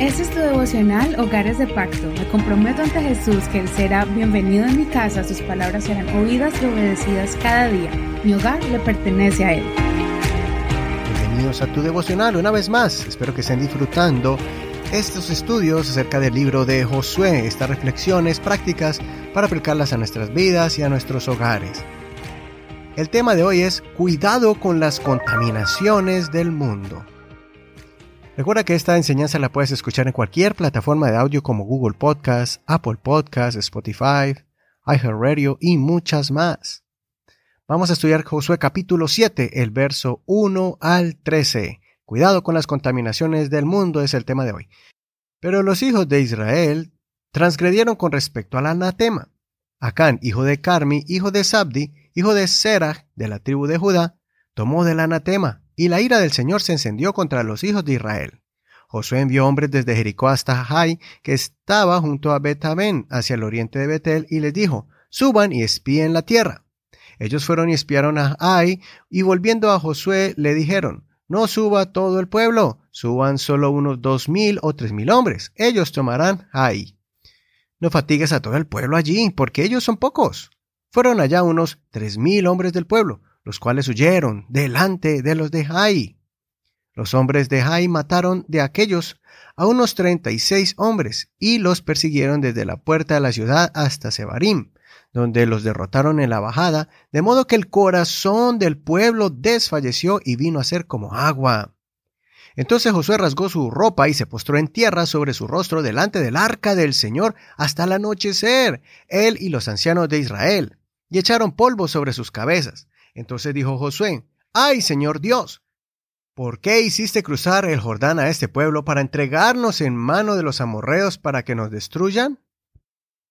Este es tu devocional Hogares de Pacto. Me comprometo ante Jesús que Él será bienvenido en mi casa, sus palabras serán oídas y obedecidas cada día. Mi hogar le pertenece a Él. Bienvenidos a tu devocional una vez más. Espero que estén disfrutando estos estudios acerca del libro de Josué, estas reflexiones prácticas para aplicarlas a nuestras vidas y a nuestros hogares. El tema de hoy es cuidado con las contaminaciones del mundo. Recuerda que esta enseñanza la puedes escuchar en cualquier plataforma de audio como Google Podcast, Apple Podcast, Spotify, iHeartRadio y muchas más. Vamos a estudiar Josué capítulo 7, el verso 1 al 13. Cuidado con las contaminaciones del mundo es el tema de hoy. Pero los hijos de Israel transgredieron con respecto al anatema. Acán, hijo de Carmi, hijo de Sabdi, hijo de Serach, de la tribu de Judá, tomó del anatema y la ira del Señor se encendió contra los hijos de Israel. Josué envió hombres desde Jericó hasta Jai, que estaba junto a Betabén, hacia el oriente de Betel, y les dijo, suban y espíen la tierra. Ellos fueron y espiaron a Jai, y volviendo a Josué le dijeron, no suba todo el pueblo, suban solo unos dos mil o tres mil hombres, ellos tomarán Jai. No fatigues a todo el pueblo allí, porque ellos son pocos. Fueron allá unos tres mil hombres del pueblo, los cuales huyeron delante de los de Jai. Los hombres de Jai mataron de aquellos a unos treinta y seis hombres y los persiguieron desde la puerta de la ciudad hasta Sebarim, donde los derrotaron en la bajada, de modo que el corazón del pueblo desfalleció y vino a ser como agua. Entonces Josué rasgó su ropa y se postró en tierra sobre su rostro delante del arca del Señor hasta el anochecer, él y los ancianos de Israel, y echaron polvo sobre sus cabezas. Entonces dijo Josué, ¡Ay, Señor Dios! ¿Por qué hiciste cruzar el Jordán a este pueblo para entregarnos en mano de los amorreos para que nos destruyan?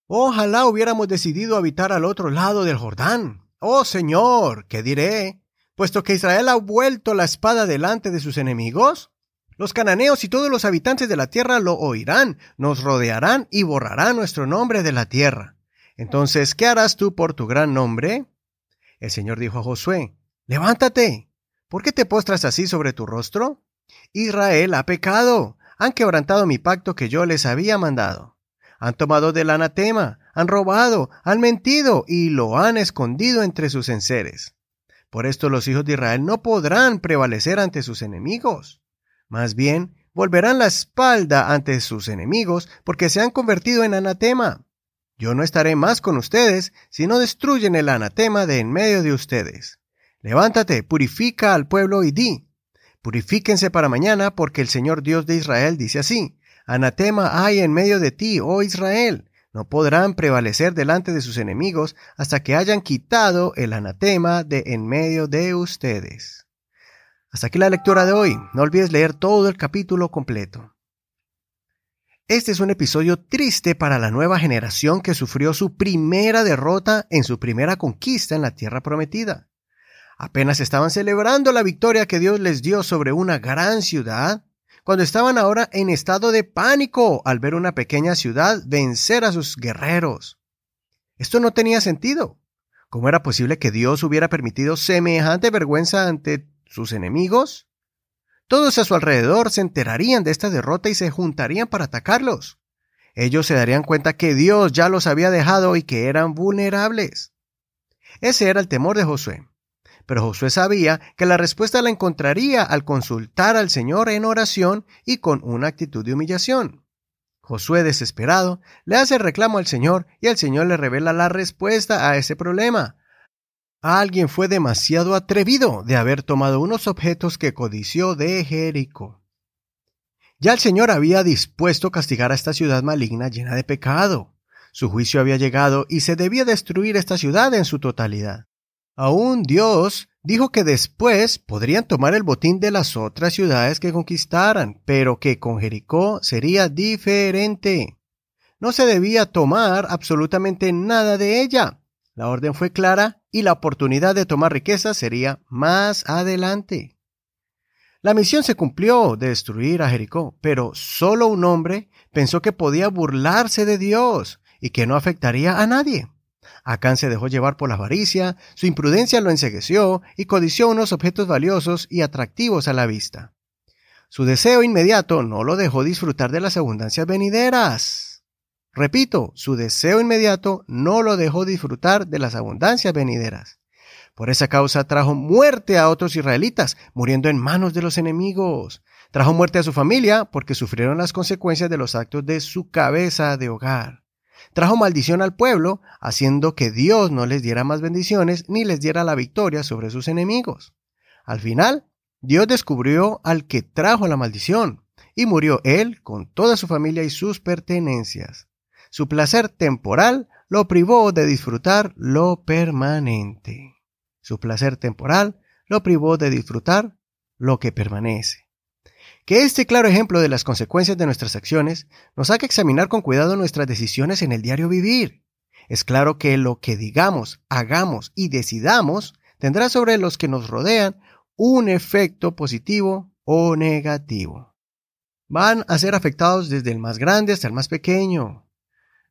Ojalá hubiéramos decidido habitar al otro lado del Jordán. Oh Señor, ¿qué diré? Puesto que Israel ha vuelto la espada delante de sus enemigos. Los cananeos y todos los habitantes de la tierra lo oirán, nos rodearán y borrarán nuestro nombre de la tierra. Entonces, ¿qué harás tú por tu gran nombre? El Señor dijo a Josué, Levántate. ¿Por qué te postras así sobre tu rostro? Israel ha pecado. Han quebrantado mi pacto que yo les había mandado. Han tomado del anatema, han robado, han mentido y lo han escondido entre sus enseres. Por esto los hijos de Israel no podrán prevalecer ante sus enemigos. Más bien, volverán la espalda ante sus enemigos porque se han convertido en anatema. Yo no estaré más con ustedes si no destruyen el anatema de en medio de ustedes. Levántate, purifica al pueblo y di. Purifíquense para mañana, porque el Señor Dios de Israel dice así, Anatema hay en medio de ti, oh Israel. No podrán prevalecer delante de sus enemigos hasta que hayan quitado el anatema de en medio de ustedes. Hasta aquí la lectura de hoy. No olvides leer todo el capítulo completo. Este es un episodio triste para la nueva generación que sufrió su primera derrota en su primera conquista en la tierra prometida. Apenas estaban celebrando la victoria que Dios les dio sobre una gran ciudad, cuando estaban ahora en estado de pánico al ver una pequeña ciudad vencer a sus guerreros. Esto no tenía sentido. ¿Cómo era posible que Dios hubiera permitido semejante vergüenza ante sus enemigos? Todos a su alrededor se enterarían de esta derrota y se juntarían para atacarlos. Ellos se darían cuenta que Dios ya los había dejado y que eran vulnerables. Ese era el temor de Josué. Pero Josué sabía que la respuesta la encontraría al consultar al Señor en oración y con una actitud de humillación. Josué, desesperado, le hace reclamo al Señor y el Señor le revela la respuesta a ese problema. Alguien fue demasiado atrevido de haber tomado unos objetos que codició de Jericó. Ya el Señor había dispuesto castigar a esta ciudad maligna llena de pecado. Su juicio había llegado y se debía destruir esta ciudad en su totalidad. Aún Dios dijo que después podrían tomar el botín de las otras ciudades que conquistaran, pero que con Jericó sería diferente. No se debía tomar absolutamente nada de ella. La orden fue clara y la oportunidad de tomar riqueza sería más adelante. La misión se cumplió de destruir a Jericó, pero solo un hombre pensó que podía burlarse de Dios y que no afectaría a nadie. Acán se dejó llevar por la avaricia, su imprudencia lo ensegueció y codició unos objetos valiosos y atractivos a la vista. Su deseo inmediato no lo dejó disfrutar de las abundancias venideras. Repito, su deseo inmediato no lo dejó disfrutar de las abundancias venideras. Por esa causa trajo muerte a otros israelitas, muriendo en manos de los enemigos. Trajo muerte a su familia porque sufrieron las consecuencias de los actos de su cabeza de hogar. Trajo maldición al pueblo, haciendo que Dios no les diera más bendiciones ni les diera la victoria sobre sus enemigos. Al final, Dios descubrió al que trajo la maldición, y murió él con toda su familia y sus pertenencias. Su placer temporal lo privó de disfrutar lo permanente. Su placer temporal lo privó de disfrutar lo que permanece. Que este claro ejemplo de las consecuencias de nuestras acciones nos haga examinar con cuidado nuestras decisiones en el diario vivir. Es claro que lo que digamos, hagamos y decidamos tendrá sobre los que nos rodean un efecto positivo o negativo. Van a ser afectados desde el más grande hasta el más pequeño.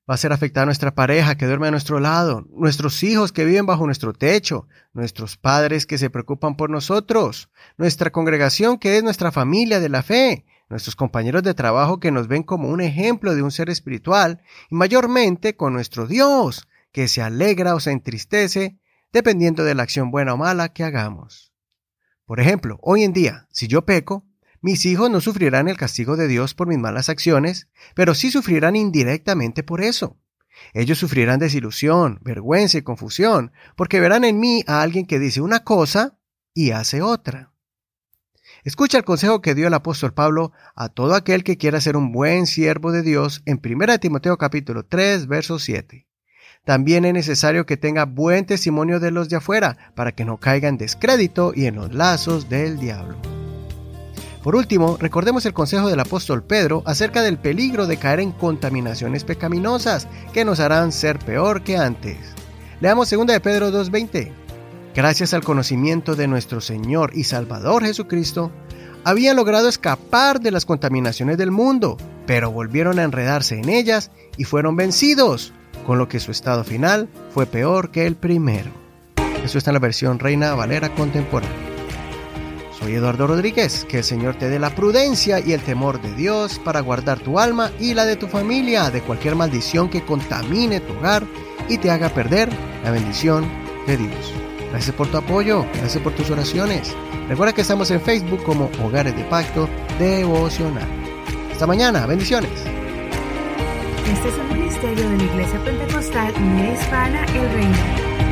Va a ser afectada nuestra pareja que duerme a nuestro lado, nuestros hijos que viven bajo nuestro techo, nuestros padres que se preocupan por nosotros, nuestra congregación que es nuestra familia de la fe, nuestros compañeros de trabajo que nos ven como un ejemplo de un ser espiritual y mayormente con nuestro Dios que se alegra o se entristece dependiendo de la acción buena o mala que hagamos. Por ejemplo, hoy en día, si yo peco, mis hijos no sufrirán el castigo de Dios por mis malas acciones, pero sí sufrirán indirectamente por eso. Ellos sufrirán desilusión, vergüenza y confusión, porque verán en mí a alguien que dice una cosa y hace otra. Escucha el consejo que dio el apóstol Pablo a todo aquel que quiera ser un buen siervo de Dios en 1 Timoteo capítulo 3, verso 7. También es necesario que tenga buen testimonio de los de afuera, para que no caiga en descrédito y en los lazos del diablo. Por último, recordemos el consejo del apóstol Pedro acerca del peligro de caer en contaminaciones pecaminosas que nos harán ser peor que antes. Leamos 2 de Pedro 2.20. Gracias al conocimiento de nuestro Señor y Salvador Jesucristo, habían logrado escapar de las contaminaciones del mundo, pero volvieron a enredarse en ellas y fueron vencidos con lo que su estado final fue peor que el primero. Eso está en la versión Reina Valera contemporánea. Soy Eduardo Rodríguez, que el Señor te dé la prudencia y el temor de Dios para guardar tu alma y la de tu familia de cualquier maldición que contamine tu hogar y te haga perder la bendición de Dios. Gracias por tu apoyo, gracias por tus oraciones. Recuerda que estamos en Facebook como Hogares de Pacto Devocional. Hasta mañana, bendiciones. Este es un ministerio de la Iglesia Pentecostal Hispana El Reino.